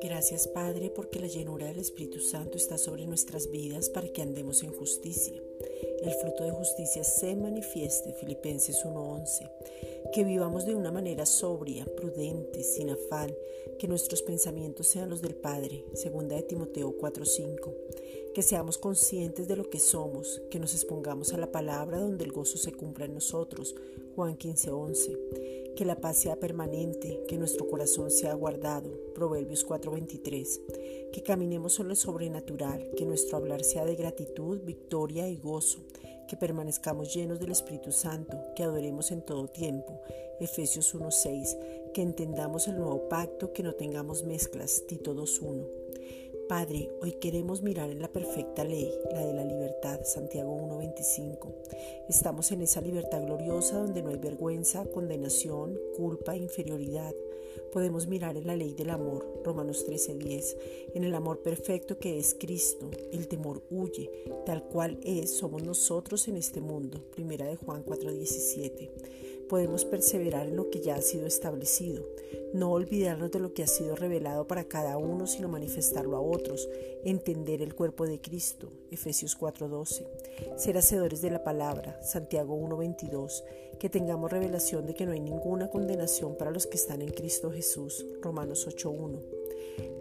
Gracias Padre porque la llenura del Espíritu Santo está sobre nuestras vidas para que andemos en justicia. El fruto de justicia se manifieste, Filipenses 1:11. Que vivamos de una manera sobria, prudente, sin afán, que nuestros pensamientos sean los del Padre, segunda de Timoteo 4:5. Que seamos conscientes de lo que somos, que nos expongamos a la palabra donde el gozo se cumpla en nosotros, Juan 15:11 que la paz sea permanente, que nuestro corazón sea guardado, Proverbios 4:23, que caminemos en lo sobrenatural, que nuestro hablar sea de gratitud, victoria y gozo, que permanezcamos llenos del Espíritu Santo, que adoremos en todo tiempo, Efesios 1:6, que entendamos el nuevo pacto, que no tengamos mezclas, Tito 2:1. Padre, hoy queremos mirar en la perfecta ley, la de la libertad, Santiago 1.25. Estamos en esa libertad gloriosa donde no hay vergüenza, condenación, culpa, inferioridad. Podemos mirar en la ley del amor, Romanos 13.10, en el amor perfecto que es Cristo. El temor huye, tal cual es, somos nosotros en este mundo, primera de Juan 4.17 podemos perseverar en lo que ya ha sido establecido, no olvidarnos de lo que ha sido revelado para cada uno, sino manifestarlo a otros, entender el cuerpo de Cristo, Efesios 4:12, ser hacedores de la palabra, Santiago 1:22, que tengamos revelación de que no hay ninguna condenación para los que están en Cristo Jesús, Romanos 8:1.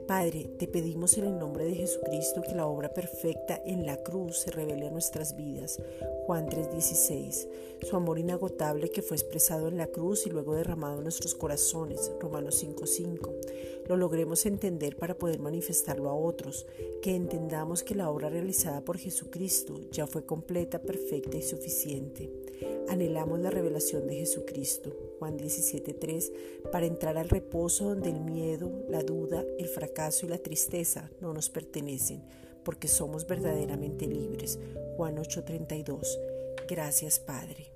Padre, te pedimos en el nombre de Jesucristo que la obra perfecta en la cruz se revele a nuestras vidas. Juan 3:16. Su amor inagotable que fue expresado en la cruz y luego derramado en nuestros corazones. Romanos 5:5. Lo logremos entender para poder manifestarlo a otros, que entendamos que la obra realizada por Jesucristo ya fue completa, perfecta y suficiente. Anhelamos la revelación de Jesucristo, Juan 17.3, para entrar al reposo donde el miedo, la duda, el fracaso y la tristeza no nos pertenecen, porque somos verdaderamente libres, Juan 8.32. Gracias Padre.